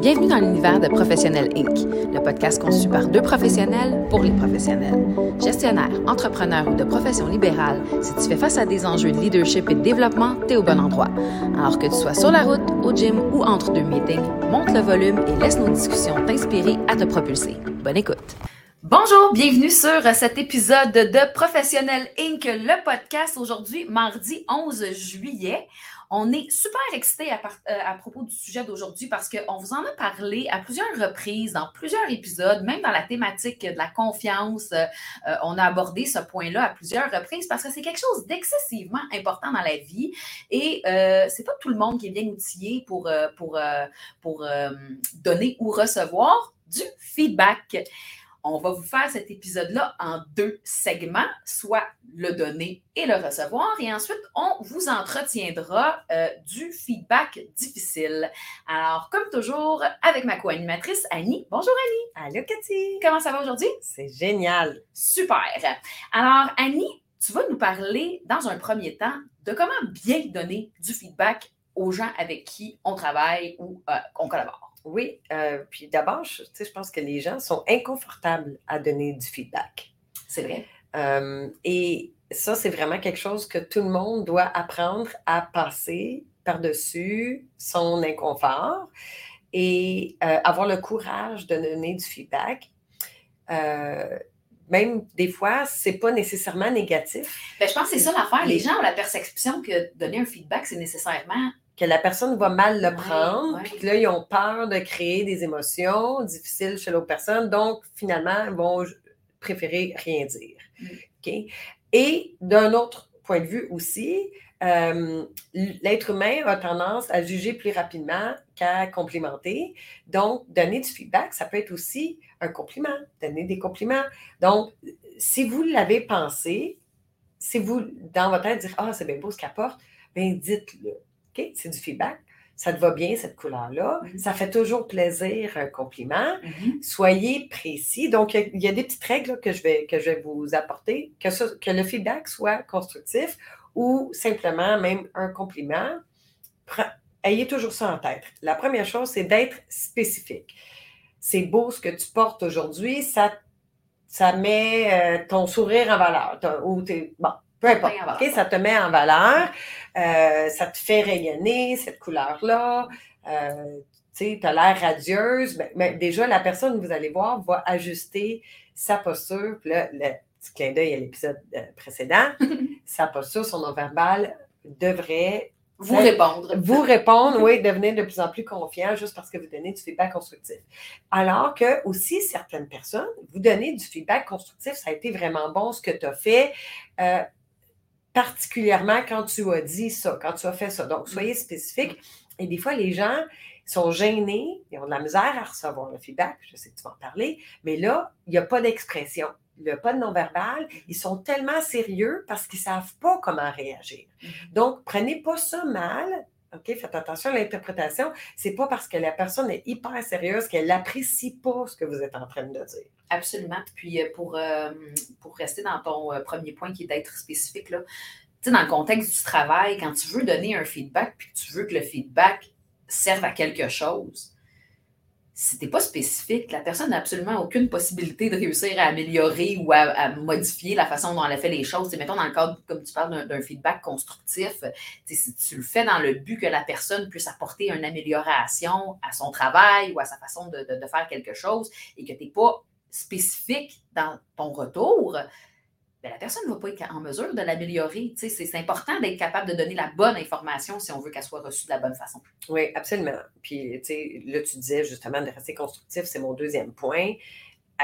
Bienvenue dans l'univers de Professionnel Inc., le podcast conçu par deux professionnels pour les professionnels. Gestionnaire, entrepreneur ou de profession libérale, si tu fais face à des enjeux de leadership et de développement, t'es au bon endroit. Alors que tu sois sur la route, au gym ou entre deux meetings, monte le volume et laisse nos discussions t'inspirer à te propulser. Bonne écoute. Bonjour, bienvenue sur cet épisode de Professionnel Inc., le podcast. Aujourd'hui, mardi 11 juillet. On est super excités à, euh, à, propos du sujet d'aujourd'hui parce qu'on vous en a parlé à plusieurs reprises, dans plusieurs épisodes, même dans la thématique de la confiance. Euh, on a abordé ce point-là à plusieurs reprises parce que c'est quelque chose d'excessivement important dans la vie et euh, c'est pas tout le monde qui est bien outillé pour, euh, pour, pour donner ou recevoir du feedback. On va vous faire cet épisode-là en deux segments, soit le donner et le recevoir, et ensuite on vous entretiendra euh, du feedback difficile. Alors, comme toujours, avec ma co-animatrice Annie. Bonjour Annie. Allô Cathy. Comment ça va aujourd'hui? C'est génial. Super. Alors, Annie, tu vas nous parler dans un premier temps de comment bien donner du feedback aux gens avec qui on travaille ou euh, on collabore. Oui, euh, puis d'abord, je, je pense que les gens sont inconfortables à donner du feedback. C'est vrai. Euh, et ça, c'est vraiment quelque chose que tout le monde doit apprendre à passer par-dessus son inconfort et euh, avoir le courage de donner du feedback. même des fois, c'est pas nécessairement négatif. Bien, je pense que c'est ça l'affaire. Les gens ont la perception que donner un feedback, c'est nécessairement que la personne va mal le prendre, puis que là, ils ont peur de créer des émotions difficiles chez l'autre personne, donc finalement, ils vont préférer rien dire. Mm. Et d'un autre point de vue aussi, euh, l'être humain a tendance à juger plus rapidement qu'à complimenter. Donc, donner du feedback, ça peut être aussi un compliment, donner des compliments. Donc, si vous l'avez pensé, si vous, dans votre tête, dire Ah, c'est bien beau ce qu'il apporte, bien dites-le. C'est du feedback. Ça te va bien, cette couleur-là. Mm-hmm. Ça fait toujours plaisir, un compliment. Mm-hmm. Soyez précis. Donc, il y, a des petites règles que, je vais, que je vais vous apporter. Que, que le feedback soit constructif ou simplement même un compliment. ayez toujours ça en tête. La première chose, c'est d'être spécifique. C'est beau ce que tu portes aujourd'hui, ça, ça met euh, ton sourire en valeur. Ou bon, peu importe. ça te met en valeur, euh, ça te fait rayonner cette couleur-là. Euh, tu as l'air radieuse. Mais, ben, ben, déjà, la personne, vous allez voir, va ajuster sa posture. Puis là, le petit clin d'œil à l'épisode euh, précédent, sa posture, son non-verbal devrait vous répondre. Vous répondre, oui, devenir de plus en plus confiant juste parce que vous donnez du feedback constructif. Alors que aussi, certaines personnes, vous donnez du feedback constructif, ça a été vraiment bon ce que tu as fait particulièrement quand tu as dit ça, quand tu as fait ça. Donc, soyez spécifique. Et des fois, les gens sont gênés, ils ont de la misère à recevoir le feedback, je sais que tu vas en parler, mais là, il n'y a pas d'expression, il n'y a pas de non-verbal. Ils sont tellement sérieux parce qu'ils ne savent pas comment réagir. Mm-hmm. Donc, prenez pas ça mal, OK, faites attention à l'interprétation. C'est pas parce que la personne est hyper sérieuse qu'elle n'apprécie pas ce que vous êtes en train de dire. Absolument. Puis euh, pour, euh, pour rester dans ton euh, premier point qui est d'être spécifique, là, dans le contexte du travail, quand tu veux donner un feedback puis tu veux que le feedback serve à quelque chose, si tu pas spécifique, la personne n'a absolument aucune possibilité de réussir à améliorer ou à, modifier la façon dont elle a fait les choses. mettons, dans le cadre, comme tu parles, d'un feedback constructif, si tu le fais dans le but que la personne puisse apporter une amélioration à son travail ou à sa façon de, de faire quelque chose et que tu n'es pas spécifique dans ton retour, la personne ne va pas être en mesure de l'améliorer. C'est important d'être capable de donner la bonne information si on veut qu'elle soit reçue de la bonne façon. Oui, absolument. Puis, là, tu disais justement de rester constructif, c'est mon deuxième point.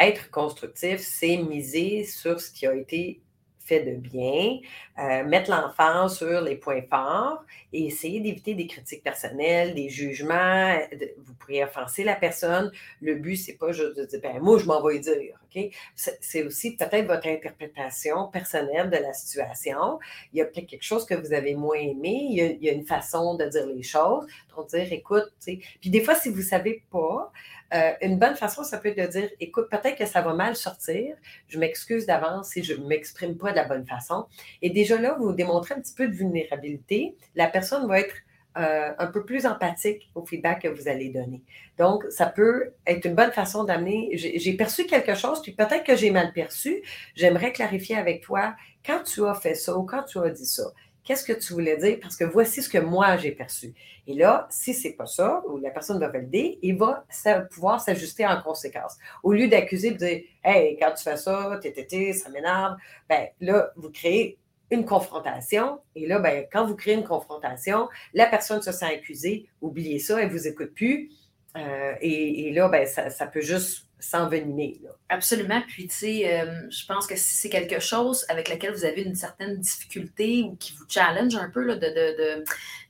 Être constructif, c'est miser sur ce qui a été fait de bien, euh, mettre l'enfant sur les points forts et essayer d'éviter des critiques personnelles, des jugements. vous pourriez offenser la personne. Le but, c'est pas juste de dire, ben, moi, je m'en vais dire. OK? C'est aussi peut-être votre interprétation personnelle de la situation. Il y a peut-être quelque chose que vous avez moins aimé. Il y a, une façon de dire les choses. Donc, dire, écoute. Puis des fois, si vous savez pas, euh, une bonne façon, ça peut être de dire, écoute, peut-être que ça va mal sortir. Je m'excuse d'avance si je ne m'exprime pas de la bonne façon. Et déjà là, vous démontrez un petit peu de vulnérabilité. La personne va être euh, un peu plus empathique au feedback que vous allez donner. Donc, ça peut être une bonne façon d'amener. J'ai perçu quelque chose, puis peut-être que j'ai mal perçu. J'aimerais clarifier avec toi quand tu as fait ça ou quand tu as dit ça. Qu'est-ce que tu voulais dire? Parce que voici ce que moi j'ai perçu. Et là, si c'est pas ça, ou la personne va valider, il va pouvoir s'ajuster en conséquence. Au lieu d'accuser, de dire Hey, quand tu fais ça, t'es, ça m'énerve, ben là, vous créez une confrontation. Et là, ben, quand vous créez une confrontation, la personne se sent accusée, oubliez ça, elle ne vous écoute plus. Euh, et, là, ben, ça, ça peut juste s'envenimer. Absolument. Puis, tu sais, euh, je pense que si c'est quelque chose avec lequel vous avez une certaine difficulté ou qui vous challenge un peu là, de, de,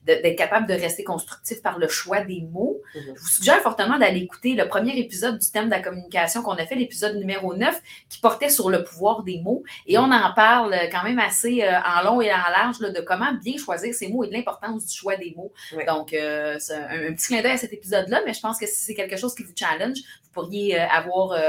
d'être capable de rester constructif par le choix des mots. Mhm. Je vous suggère fortement d'aller écouter le premier épisode du thème de la communication qu'on a fait, l'épisode numéro 9, qui portait sur le pouvoir des mots. Et on en parle quand même assez euh, en long et en large de comment bien choisir ces mots et de l'importance du choix des mots. Donc, euh, c'est un, petit clin d'œil à cet épisode-là, mais je pense que si c'est quelque chose qui vous challenge, vous pourriez euh, avoir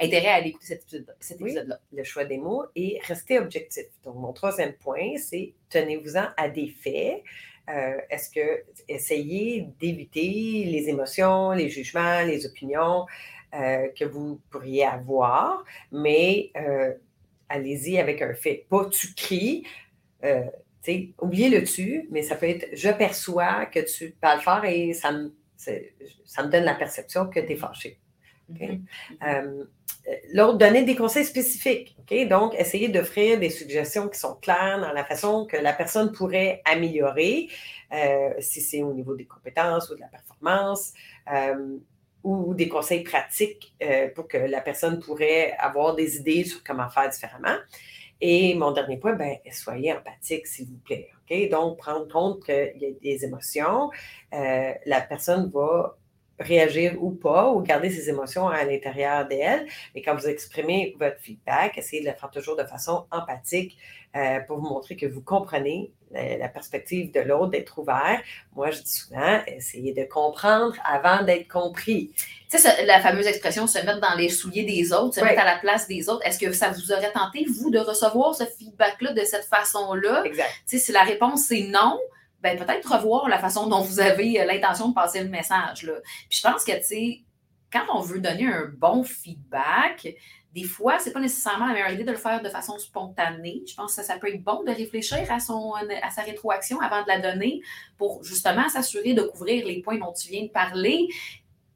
intérêt à aller écouter cet épisode-là. le choix des mots et rester objectif. Donc, mon troisième point, c'est tenez-vous-en à des faits. Euh, est-ce que essayez d'éviter les émotions, les jugements, les opinions euh, que vous pourriez avoir, mais euh, allez-y avec un fait. Pas tu cries, oubliez le tu, mais ça peut être je perçois que tu parles fort et ça me, ça me donne la perception que tu es fâché. Mm-hmm. L'autre, donner des conseils spécifiques. Donc, essayer d'offrir des suggestions qui sont claires dans la façon que la personne pourrait améliorer, euh, si c'est au niveau des compétences ou de la performance, euh, ou des conseils pratiques euh, pour que la personne pourrait avoir des idées sur comment faire différemment. Et mon dernier point, ben, soyez empathique, s'il vous plaît. Donc, prendre compte qu'il y a des émotions. la personne va réagir ou pas, ou garder ses émotions à l'intérieur d'elle. Mais quand vous exprimez votre feedback, essayez de le faire toujours de façon empathique euh, pour vous montrer que vous comprenez la, perspective de l'autre, d'être ouvert. Moi, je dis souvent, essayez de comprendre avant d'être compris. Tu sais, la fameuse expression se mettre dans les souliers des autres, se mettre à la place des autres. Est-ce que ça vous aurait tenté, vous, de recevoir ce feedback-là de cette façon-là? Exact. Tu sais, si la réponse c'est non, ben, peut-être revoir la façon dont vous avez euh, l'intention de passer le message. Là. Puis je pense que, tu sais, quand on veut donner un bon feedback, des fois, ce n'est pas nécessairement la meilleure idée de le faire de façon spontanée. Je pense que ça, peut être bon de réfléchir à, son, à sa rétroaction avant de la donner pour justement s'assurer de couvrir les points dont tu viens de parler,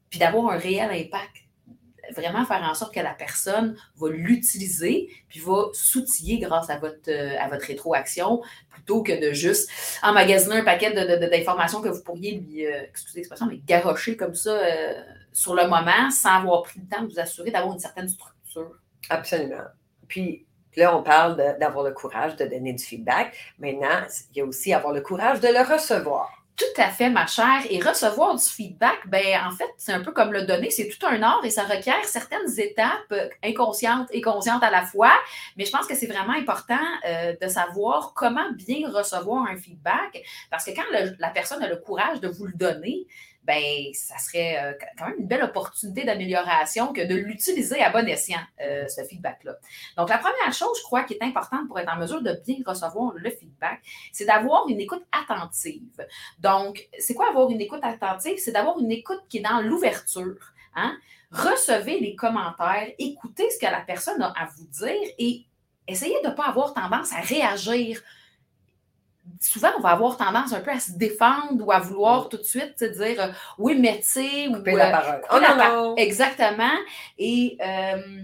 puis d'avoir un réel impact vraiment faire en sorte que la personne va l'utiliser puis va s'outiller grâce à votre, euh, à votre rétroaction plutôt que de juste emmagasiner un paquet d'informations que vous pourriez lui, euh, excusez l'expression, mais comme ça euh, sur le moment sans avoir pris le temps de vous assurer d'avoir une certaine structure. Absolument. Puis, Là, on parle d'avoir le courage de donner du feedback. Maintenant, il y a aussi avoir le courage de le recevoir. Tout à fait, ma chère. Et recevoir du feedback, ben en fait, c'est un peu comme le donner, c'est tout un art et ça requiert certaines étapes inconscientes et conscientes à la fois. Mais je pense que c'est vraiment important euh, de savoir comment bien recevoir un feedback parce que quand la personne a le courage de vous le donner, ben, ça serait euh, quand même une belle opportunité d'amélioration que de l'utiliser à bon escient, euh, ce feedback-là. Donc, la première chose, je crois, qui est importante pour être en mesure de bien recevoir le feedback, c'est d'avoir une écoute attentive. Donc, c'est quoi avoir une écoute attentive? C'est d'avoir une écoute qui est dans l'ouverture. Hein? Recevez les commentaires, écoutez ce que la personne a à vous dire et essayez de ne pas avoir tendance à réagir souvent, on va avoir tendance un peu à se défendre ou à vouloir tout de suite dire euh, oui, mais tu sais. Couper la parole. Oh. Exactement. Et euh,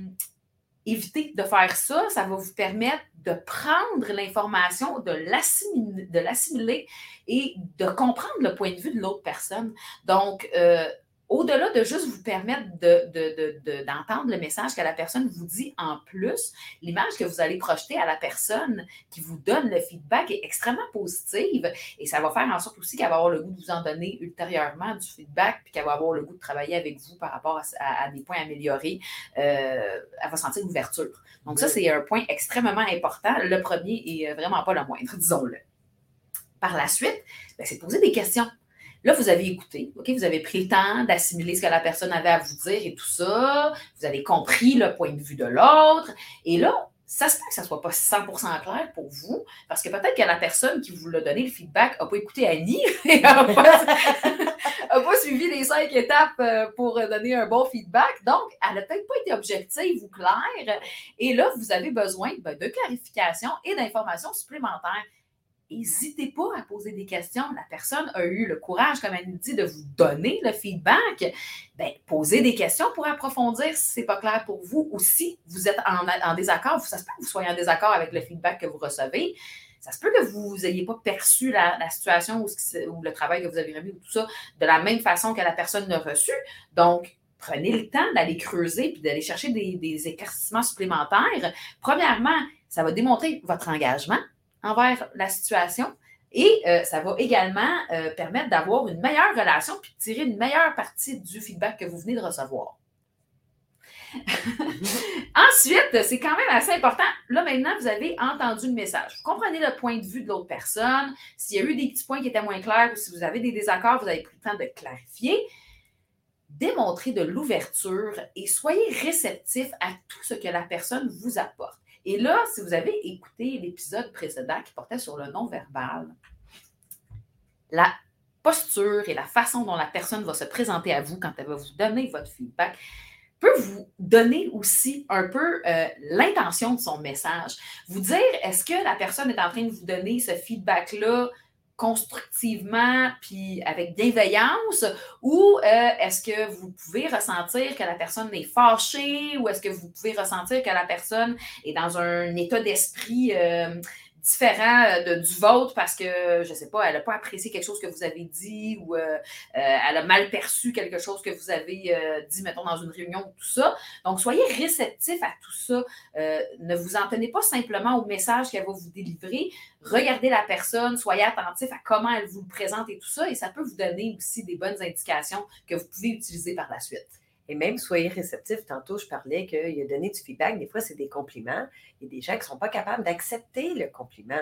éviter de faire ça, ça va vous permettre de prendre l'information, de l'assimiler et de comprendre le point de vue de l'autre personne. Donc, euh, au-delà de juste vous permettre d'entendre le message que la personne vous dit en plus, l'image que vous allez projeter à la personne qui vous donne le feedback est extrêmement positive et ça va faire en sorte aussi qu'elle va avoir le goût de vous en donner ultérieurement du feedback puis qu'elle va avoir le goût de travailler avec vous par rapport à, des points améliorés. Euh, elle va sentir l'ouverture. Donc ça, c'est un point extrêmement important. Le premier et vraiment pas le moindre, disons-le. Par la suite, ben, c'est de poser des questions. Là, vous avez écouté, OK? Vous avez pris le temps d'assimiler ce que la personne avait à vous dire et tout ça. Vous avez compris le point de vue de l'autre. Et là, ça se peut que ça ne soit pas 100% clair pour vous, parce que peut-être que la personne qui vous l'a donné le feedback n'a pas écouté Annie et n'a pas, suivi les cinq étapes euh, pour donner un bon feedback. Donc, elle n'a peut-être pas été objective ou claire. Et là, vous avez besoin ben, de clarification et d'informations supplémentaires n'hésitez pas à poser des questions. La personne a eu le courage, comme elle nous dit, de vous donner le feedback. Bien, posez des questions pour approfondir si ce n'est pas clair pour vous ou si vous êtes en, désaccord. Ça se peut que vous soyez en désaccord avec le feedback que vous recevez. Ça se peut que vous n'ayez pas perçu la, situation ou, le travail que vous avez remis ou tout ça de la même façon que la personne l'a reçu. Donc, prenez le temps d'aller creuser puis d'aller chercher des, des éclaircissements supplémentaires. Premièrement, ça va démontrer votre engagement envers la situation. Et euh, ça va également euh, permettre d'avoir une meilleure relation puis de tirer une meilleure partie du feedback que vous venez de recevoir. Ensuite, c'est quand même assez important. Là, maintenant, vous avez entendu le message. Vous comprenez le point de vue de l'autre personne. S'il y a eu des petits points qui étaient moins clairs ou si vous avez des désaccords, vous avez pris le temps de clarifier. Démontrez de l'ouverture et soyez réceptif à tout ce que la personne vous apporte. Et là, si vous avez écouté l'épisode précédent qui portait sur le non-verbal, la posture et la façon dont la personne va se présenter à vous quand elle va vous donner votre feedback peut vous donner aussi un peu euh, l'intention de son message. Vous dire, est-ce que la personne est en train de vous donner ce feedback-là constructivement puis avec bienveillance ou euh, est-ce que vous pouvez ressentir que la personne est fâchée ou est-ce que vous pouvez ressentir que la personne est dans un état d'esprit euh, différent euh, de, du vôtre parce que, je ne sais pas, elle n'a pas apprécié quelque chose que vous avez dit ou euh, euh, elle a mal perçu quelque chose que vous avez dit, mettons, dans une réunion ou tout ça. Donc, soyez réceptif à tout ça. ne vous en tenez pas simplement au message qu'elle va vous délivrer. Regardez la personne, soyez attentif à comment elle vous le présente et tout ça. Et ça peut vous donner aussi des bonnes indications que vous pouvez utiliser par la suite. Et même, soyez réceptifs. Tantôt, je parlais qu'il a donné du feedback. Des fois, c'est des compliments. Il y a des gens qui ne sont pas capables d'accepter le compliment.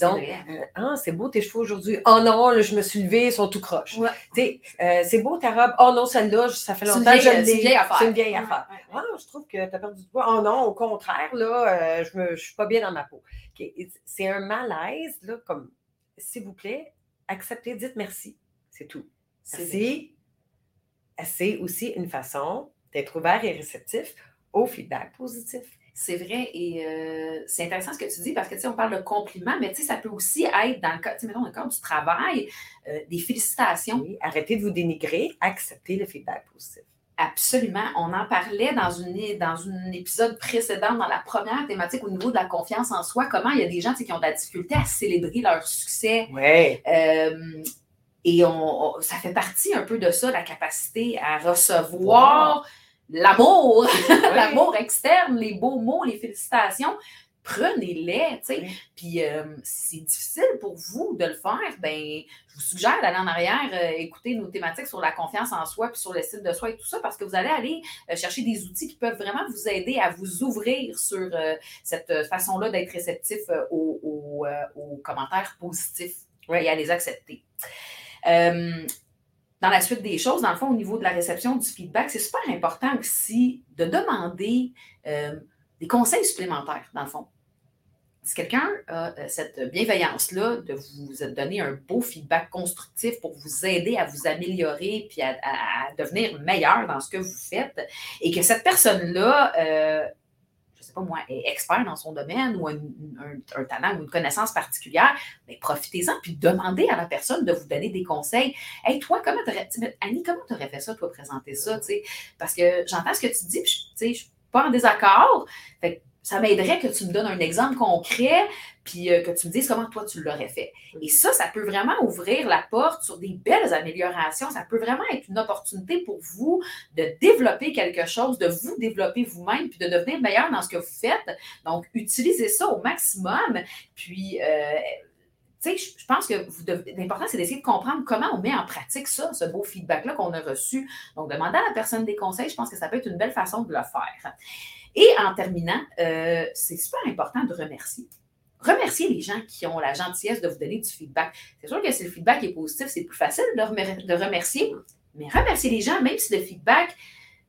Donc, ah, c'est beau tes cheveux aujourd'hui. Oh non, je me suis levée, ils sont tout croches. Euh, c'est beau ta robe. Oh non, celle-là, ça fait longtemps que je l'ai. C'est une vieille affaire. C'est une vieille affaire. Ah, je trouve que tu as perdu du poids. Oh non, au contraire, là, euh, je ne suis pas bien dans ma peau. C'est un malaise, là, comme, s'il vous plaît, acceptez, dites merci. C'est tout. Merci c'est aussi une façon d'être ouvert et réceptif au feedback positif. C'est vrai et euh, c'est intéressant ce que tu dis parce que tu sais, on parle de compliments, mais tu sais, ça peut aussi être dans le cas, tu sais, mettons, dans le cadre du travail, euh, des félicitations. arrêtez de vous dénigrer, acceptez le feedback positif. Absolument. On en parlait dans, une, dans un épisode précédent, dans la première thématique au niveau de la confiance en soi, comment il y a des gens qui ont de la difficulté à célébrer leur succès. Ouais. Euh, et on, ça fait partie un peu de ça, la capacité à recevoir l'amour, l'amour externe, les beaux mots, les félicitations. Prenez-les, tu sais. Puis euh, si c'est difficile pour vous de le faire, ben je vous suggère d'aller en arrière, euh, écouter nos thématiques sur la confiance en soi, puis sur l'estime de soi et tout ça, parce que vous allez aller euh, chercher des outils qui peuvent vraiment vous aider à vous ouvrir sur cette façon-là d'être réceptif aux, aux, commentaires positifs et à les accepter. Euh, dans la suite des choses, dans le fond, au niveau de la réception du feedback, c'est super important aussi de demander euh, des conseils supplémentaires, dans le fond. Si quelqu'un a euh, cette bienveillance-là de vous donner un beau feedback constructif pour vous aider à vous améliorer puis à, à devenir meilleur dans ce que vous faites, et que cette personne-là pas moi, est expert dans son domaine ou un, un, talent ou une connaissance particulière, mais profitez-en puis demandez à la personne de vous donner des conseils. Hey, toi, comment t'aurais, Annie, comment tu aurais fait ça, toi, présenter ça, Parce que j'entends ce que tu dis, puis, sais, je suis pas en désaccord. Ça m'aiderait que tu me donnes un exemple concret, puis euh, que tu me dises comment toi tu l'aurais fait. Et ça, ça peut vraiment ouvrir la porte sur des belles améliorations. Ça peut vraiment être une opportunité pour vous de développer quelque chose, de vous développer vous-même, puis de devenir meilleur dans ce que vous faites. Donc, utilisez ça au maximum. Puis, euh, tu sais, je pense que l'important, c'est d'essayer de comprendre comment on met en pratique ça, ce beau feedback-là qu'on a reçu. Donc, demander à la personne des conseils, je pense que ça peut être une belle façon de le faire. Et en terminant, euh, c'est super important de remercier. Remercier les gens qui ont la gentillesse de vous donner du feedback. C'est sûr que si le feedback est positif, c'est plus facile de, remercier, mais remercier les gens, même si le feedback,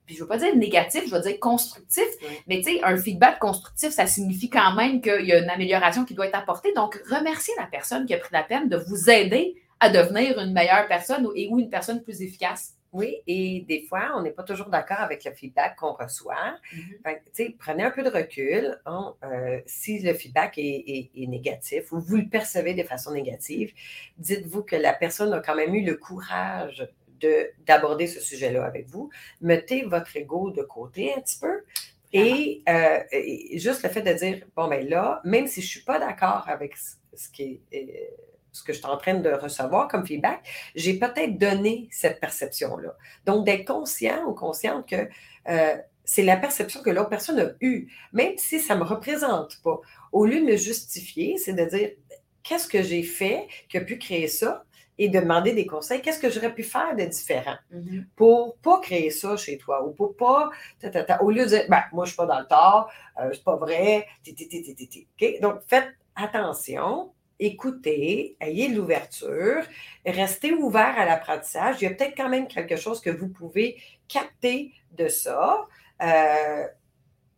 puis je ne veux pas dire négatif, je veux dire constructif, mais tu sais, un feedback constructif, ça signifie quand même qu'il y a une amélioration qui doit être apportée. Donc, remerciez la personne qui a pris la peine de vous aider à devenir une meilleure personne et ou une personne plus efficace. Oui, et des fois, on n'est pas toujours d'accord avec le feedback qu'on reçoit. Mm-hmm. prenez un peu de recul. Euh, si le feedback est, négatif ou vous le percevez de façon négative, dites-vous que la personne a quand même eu le courage d'aborder ce sujet-là avec vous. Mettez votre ego de côté un petit peu. Et, euh, juste le fait de dire, bon, ben là, même si je ne suis pas d'accord avec ce qui est euh, ce que je suis en train de recevoir comme feedback, j'ai peut-être donné cette perception-là. Donc, d'être conscient ou consciente que euh, c'est la perception que l'autre personne a eue, même si ça ne me représente pas. Au lieu de me justifier, c'est de dire qu'est-ce que j'ai fait qui a pu créer ça et de demander des conseils? Qu'est-ce que j'aurais pu faire de différent mm-hmm. pour ne pas créer ça chez toi ou pour pas. au lieu de dire, ben, moi, je ne suis pas dans le tort, euh, c'est pas vrai. Donc, faites attention écoutez, ayez l'ouverture, restez ouvert à l'apprentissage. Il y a peut-être quand même quelque chose que vous pouvez capter de ça. Euh,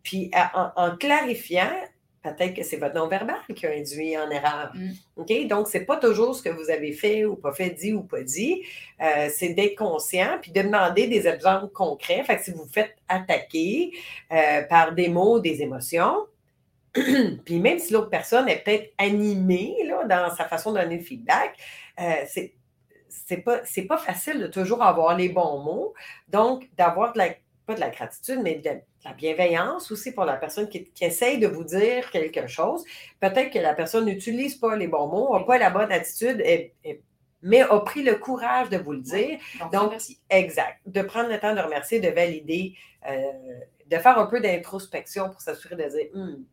puis en, clarifiant, peut-être que c'est votre non-verbal qui a induit en erreur. Mm. OK? Donc, ce n'est pas toujours ce que vous avez fait ou pas fait, dit ou pas dit. Euh, c'est d'être conscient puis de demander des exemples concrets. Fait que si vous vous faites attaquer euh, par des mots, des émotions, puis même si l'autre personne est peut-être animée là, dans sa façon de donner le feedback, euh, c'est c'est pas, pas facile de toujours avoir les bons mots. Donc, d'avoir de la, pas de la gratitude, mais de, la bienveillance aussi pour la personne qui, essaye de vous dire quelque chose. Peut-être que la personne n'utilise pas les bons mots, n'a pas la bonne attitude, mais a pris le courage de vous le dire. donc, merci. exact. De prendre le temps de remercier, de valider, euh, de faire un peu d'introspection pour s'assurer de dire hum,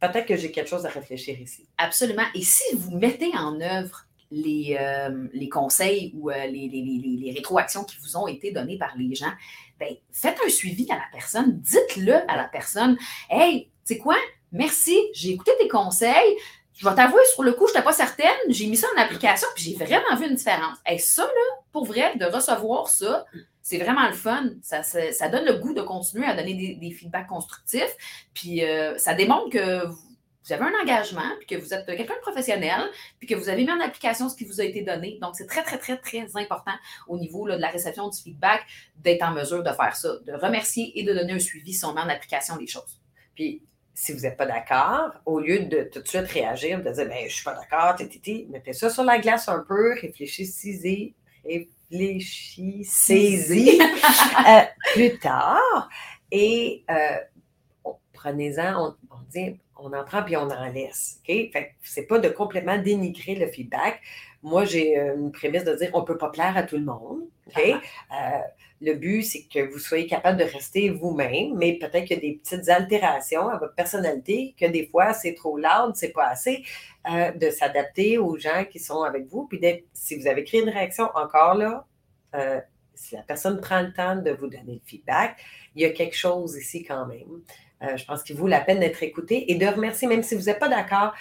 peut-être que j'ai quelque chose à réfléchir ici. Absolument. Et si vous mettez en œuvre les, euh, les conseils ou euh, les, les, rétroactions qui vous ont été données par les gens, ben, faites un suivi à la personne. Dites-le à la personne. Hey, tu sais quoi? Merci, j'ai écouté tes conseils. Je vais t'avouer, sur le coup, je n'étais pas certaine. J'ai mis ça en application, puis j'ai vraiment vu une différence. Et ça, là, pour vrai, de recevoir ça, c'est vraiment le fun. Ça, donne le goût de continuer à donner des, feedbacks constructifs. Puis euh, ça démontre que vous, avez un engagement, puis que vous êtes quelqu'un de professionnel, puis que vous avez mis en application ce qui vous a été donné. Donc, c'est très, très, très, très important au niveau de la réception du feedback d'être en mesure de faire ça, de remercier et de donner un suivi si on met en application les choses. Puis, si vous n'êtes pas d'accord, au lieu de tout de suite réagir, de dire ben, je ne suis pas d'accord, mettez ça sur la glace un peu, réfléchissez, réfléchissez-y euh, plus tard et euh, prenez-en, on, dit, on en prend puis on en laisse. OK? Fait c'est pas de complètement dénigrer le feedback. Moi, j'ai euh, une prémisse de dire on ne peut pas plaire à tout le monde. OK? Ah. Le but, c'est que vous soyez capable de rester vous-même, mais peut-être qu'il y a des petites altérations à votre personnalité, que des fois, c'est trop loud, c'est pas assez. Euh, de s'adapter aux gens qui sont avec vous. Puis si vous avez créé une réaction encore là, euh, si la personne prend le temps de vous donner le feedback, il y a quelque chose ici quand même. Euh, je pense qu'il vaut la peine d'être écouté et de remercier, même si vous n'êtes pas d'accord,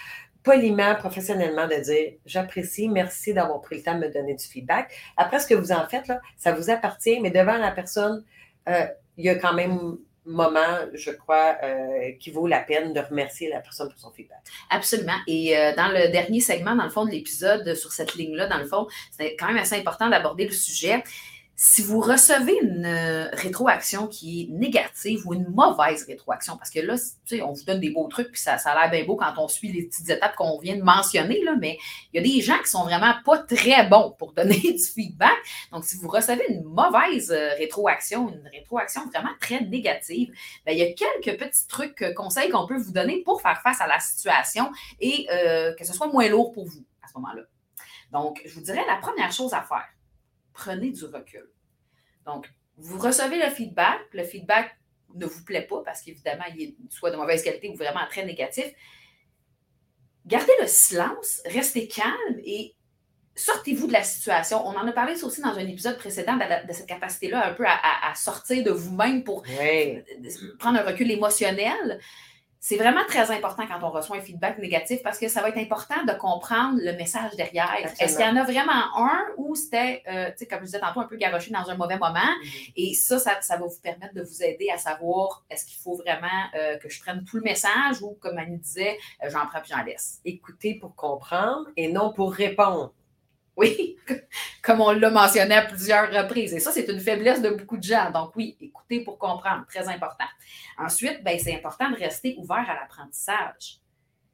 poliment, professionnellement, de dire j'apprécie, merci d'avoir pris le temps de me donner du feedback. Après, ce que vous en faites, là, ça vous appartient, mais devant la personne, il y a quand même moment, je crois, euh, qui vaut la peine de remercier la personne pour son feedback. Absolument. Et euh, dans le dernier segment, dans le fond de l'épisode, sur cette ligne-là, dans le fond, c'est quand même assez important d'aborder le sujet. Si vous recevez une euh, rétroaction qui est négative ou une mauvaise rétroaction, parce que là, on vous donne des beaux trucs, puis ça, ça a l'air bien beau quand on suit les petites étapes qu'on vient de mentionner, là, mais il y a des gens qui sont vraiment pas très bons pour donner du feedback. Donc, si vous recevez une mauvaise euh, rétroaction, une rétroaction vraiment très négative, bien, il y a quelques petits trucs, euh, conseils qu'on peut vous donner pour faire face à la situation et que ce soit moins lourd pour vous à ce moment-là. Donc, je vous dirais la première chose à faire prenez du recul. Donc, vous recevez le feedback, le feedback ne vous plaît pas parce qu'évidemment, il est soit de mauvaise qualité ou vraiment très négatif. Gardez le silence, restez calme et sortez-vous de la situation. On en a parlé aussi dans un épisode précédent de, cette capacité-là un peu à, sortir de vous-même pour prendre un recul émotionnel. C'est vraiment très important quand on reçoit un feedback négatif parce que ça va être important de comprendre le message derrière. Est-ce qu'il y en a vraiment un ou c'était, euh, tu sais, comme je disais tantôt, un peu garoché dans un mauvais moment? Mm-hmm. Et ça, ça, va vous permettre de vous aider à savoir est-ce qu'il faut vraiment euh, que je prenne tout le message ou, comme Annie disait, euh, j'en prends puis j'en laisse. Écouter pour comprendre et non pour répondre. Oui, comme on l'a mentionné à plusieurs reprises. Et ça, c'est une faiblesse de beaucoup de gens. Donc oui, écouter pour comprendre, très important. Ensuite, ben, c'est important de rester ouvert à l'apprentissage.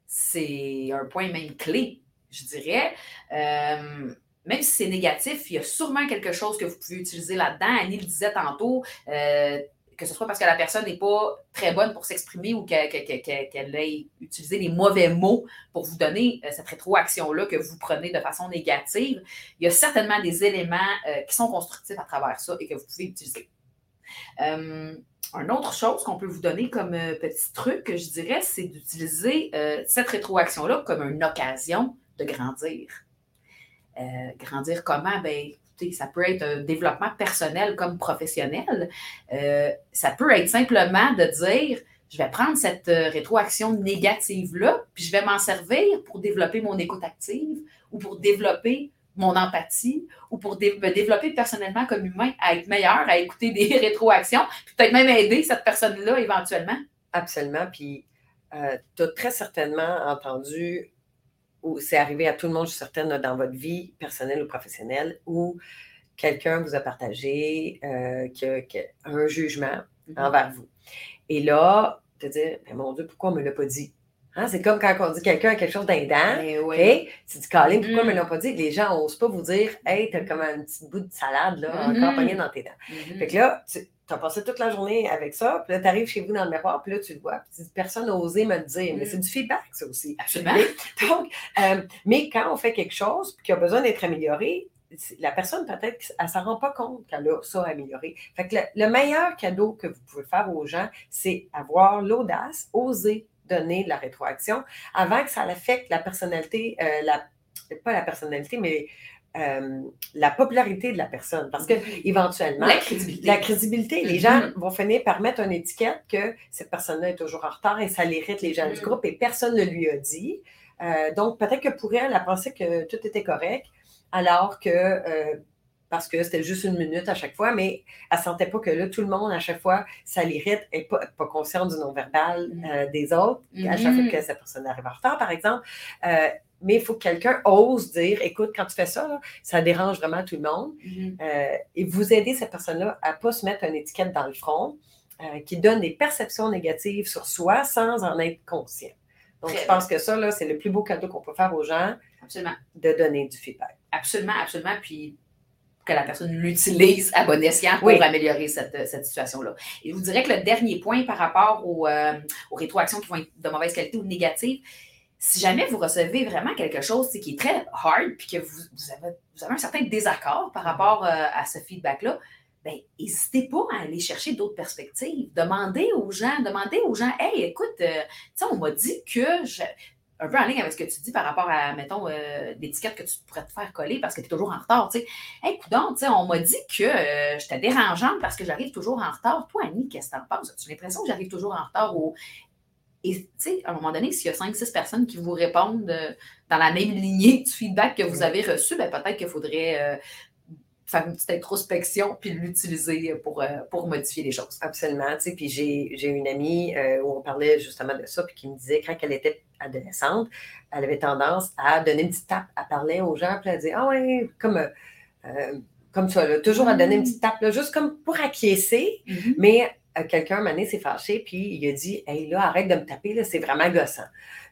C'est un point même clé, je dirais. Euh, même si c'est négatif, il y a sûrement quelque chose que vous pouvez utiliser là-dedans. Annie le disait tantôt, euh, que ce soit parce que la personne n'est pas très bonne pour s'exprimer ou qu'elle ait utilisé les mauvais mots pour vous donner euh, cette rétroaction-là que vous prenez de façon négative, il y a certainement des éléments euh, qui sont constructifs à travers ça et que vous pouvez utiliser. Euh, une autre chose qu'on peut vous donner comme petit truc, je dirais, c'est d'utiliser cette rétroaction-là comme une occasion de grandir. grandir comment? Ben, ça peut être un développement personnel comme professionnel. Euh, ça peut être simplement de dire, je vais prendre cette euh, rétroaction négative-là, puis je vais m'en servir pour développer mon écoute active ou pour développer mon empathie ou pour me développer personnellement comme humain à être meilleur, à écouter des rétroactions, puis peut-être même aider cette personne-là éventuellement. Absolument. Puis euh, tu as très certainement entendu c'est arrivé à tout le monde, je suis certaine, dans votre vie personnelle ou professionnelle, où quelqu'un vous a partagé euh, un jugement mm-hmm. envers vous. Et là, te dire, mais mon Dieu, pourquoi on ne me l'a pas dit? Hein, c'est comme quand on dit quelqu'un a quelque chose d'indent. Eh oui. Tu dis, Colin, pourquoi ne me mm. l'ont pas dit? Les gens n'osent pas vous dire, hey, t'as comme un petit bout de salade, là, encore mm-hmm. pogné dans tes dents. Mm-hmm. Fait que là, tu as passé toute la journée avec ça, puis là, tu arrives chez vous dans le miroir, puis là, tu le vois, puis personne n'a osé me le dire. Mais mm. c'est du feedback, ça aussi. Absolument. Donc, euh, mais quand on fait quelque chose qui a besoin d'être amélioré, la personne, peut-être, elle ne s'en rend pas compte qu'elle a ça amélioré. Fait que le meilleur cadeau que vous pouvez faire aux gens, c'est avoir l'audace, oser donner la rétroaction avant que ça affecte la personnalité, euh, la, pas la personnalité, mais euh, la popularité de la personne. Parce que éventuellement, la crédibilité, la crédibilité les gens mm-hmm. vont finir par mettre une étiquette que cette personne-là est toujours en retard et ça l'irrite les gens du mm-hmm. groupe et personne ne lui a dit. Euh, donc, peut-être que pour elle, elle pensait que tout était correct, alors que parce que c'était juste une minute à chaque fois, mais elle ne sentait pas que là, tout le monde, à chaque fois, ça l'irrite et pas, pas consciente du non-verbal mm. euh, des autres, à chaque fois mm. que cette personne arrive en retard, par exemple. Euh, mais il faut que quelqu'un ose dire écoute, quand tu fais ça, ça dérange vraiment tout le monde. Mm-hmm. Euh, et vous aider cette personne-là à ne pas se mettre une étiquette dans le front qui donne des perceptions négatives sur soi sans en être conscient. Donc, je pense que ça, c'est le plus beau cadeau qu'on peut faire aux gens. Absolument. De donner du feedback. Absolument, absolument. Puis, que la personne l'utilise à bon escient pour améliorer cette, situation-là. Et je vous dirais que le dernier point par rapport euh, aux, rétroactions qui vont être de mauvaise qualité ou négatives, si jamais vous recevez vraiment quelque chose qui est très hard, puis que vous, avez, un certain désaccord par rapport euh, à ce feedback-là, ben, n'hésitez pas à aller chercher d'autres perspectives. Demandez aux gens, demandez aux gens, hey, écoute, euh, on m'a dit que je, un peu en ligne avec ce que tu dis par rapport à, mettons, euh, l'étiquette que tu pourrais te faire coller parce que tu es toujours en retard. Tu sais, hey, coudon, tu sais, on m'a dit que euh, j'étais dérangeante parce que j'arrive toujours en retard. Toi, Annie, qu'est-ce que tu en penses? As-tu l'impression que j'arrive toujours en retard au. Et tu sais, à un moment donné, s'il y a 5-6 personnes qui vous répondent euh, dans la même lignée du feedback que vous avez reçu, ben, peut-être qu'il faudrait faire une petite introspection puis l'utiliser pour, euh, pour modifier les choses. Absolument. Tu sais, puis j'ai une amie euh, où on parlait justement de ça, puis qui me disait quand elle était adolescente, elle avait tendance à donner une petite tape, à parler aux gens, puis elle dit Ah ouais, comme, euh, comme ça, là, toujours à donner une petite tape, là, juste comme pour acquiescer, mm-hmm. mais quelqu'un, un s'est fâché, puis il a dit Hey, là, arrête de me taper, c'est vraiment gossant.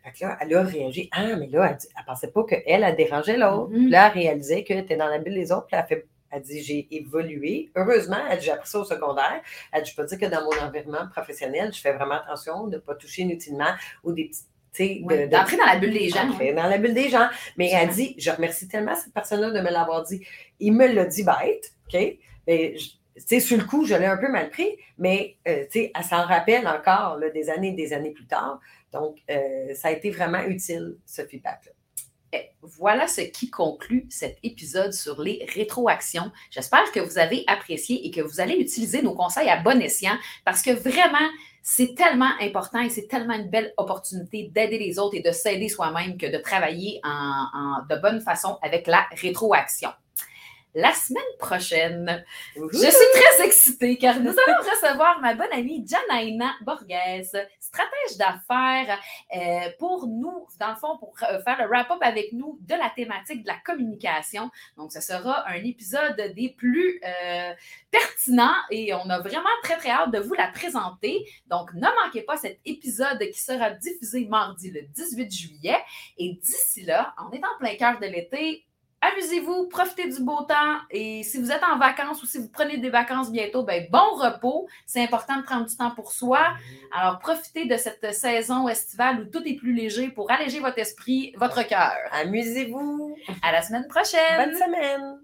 Fait que là, elle a réagi Ah, mais là, elle, ne pensait pas qu'elle a dérangé l'autre. Mm-hmm. Là, elle réalisait que tu es dans la bulle des autres, puis elle fait elle dit J'ai évolué. Heureusement, elle dit J'ai appris ça au secondaire. Elle dit Je peux dire que dans mon environnement professionnel, je fais vraiment attention de ne pas toucher inutilement ou des petites d'entrer dans la bulle des gens. Dans la bulle des gens. Mais elle dit, je remercie tellement cette personne-là de me l'avoir dit. Il me l'a dit bête, OK? Mais, sur le coup, je l'ai un peu mal pris, mais, euh, elle s'en rappelle encore des années et des années plus tard. Donc, euh, ça a été vraiment utile, ce feedback-là. Eh, voilà ce qui conclut cet épisode sur les rétroactions. J'espère que vous avez apprécié et que vous allez utiliser nos conseils à bon escient parce que vraiment, c'est tellement important et c'est tellement une belle opportunité d'aider les autres et de s'aider soi-même que de travailler de bonne façon avec la rétroaction la semaine prochaine. Je suis très excitée car nous allons recevoir ma bonne amie Janaina Borges, stratège d'affaires, euh, pour nous, dans le fond, pour euh, faire le wrap-up avec nous de la thématique de la communication. Donc, ce sera un épisode des plus euh, pertinents et on a vraiment très, très hâte de vous la présenter. Donc, ne manquez pas cet épisode qui sera diffusé mardi le 18 juillet. Et d'ici là, on est en plein cœur de l'été amusez-vous, profitez du beau temps et si vous êtes en vacances ou si vous prenez des vacances bientôt, ben bon repos. C'est important de prendre du temps pour soi. Alors profitez de cette saison estivale où tout est plus léger pour alléger votre esprit, votre cœur. Amusez-vous. À la semaine prochaine. Bonne semaine.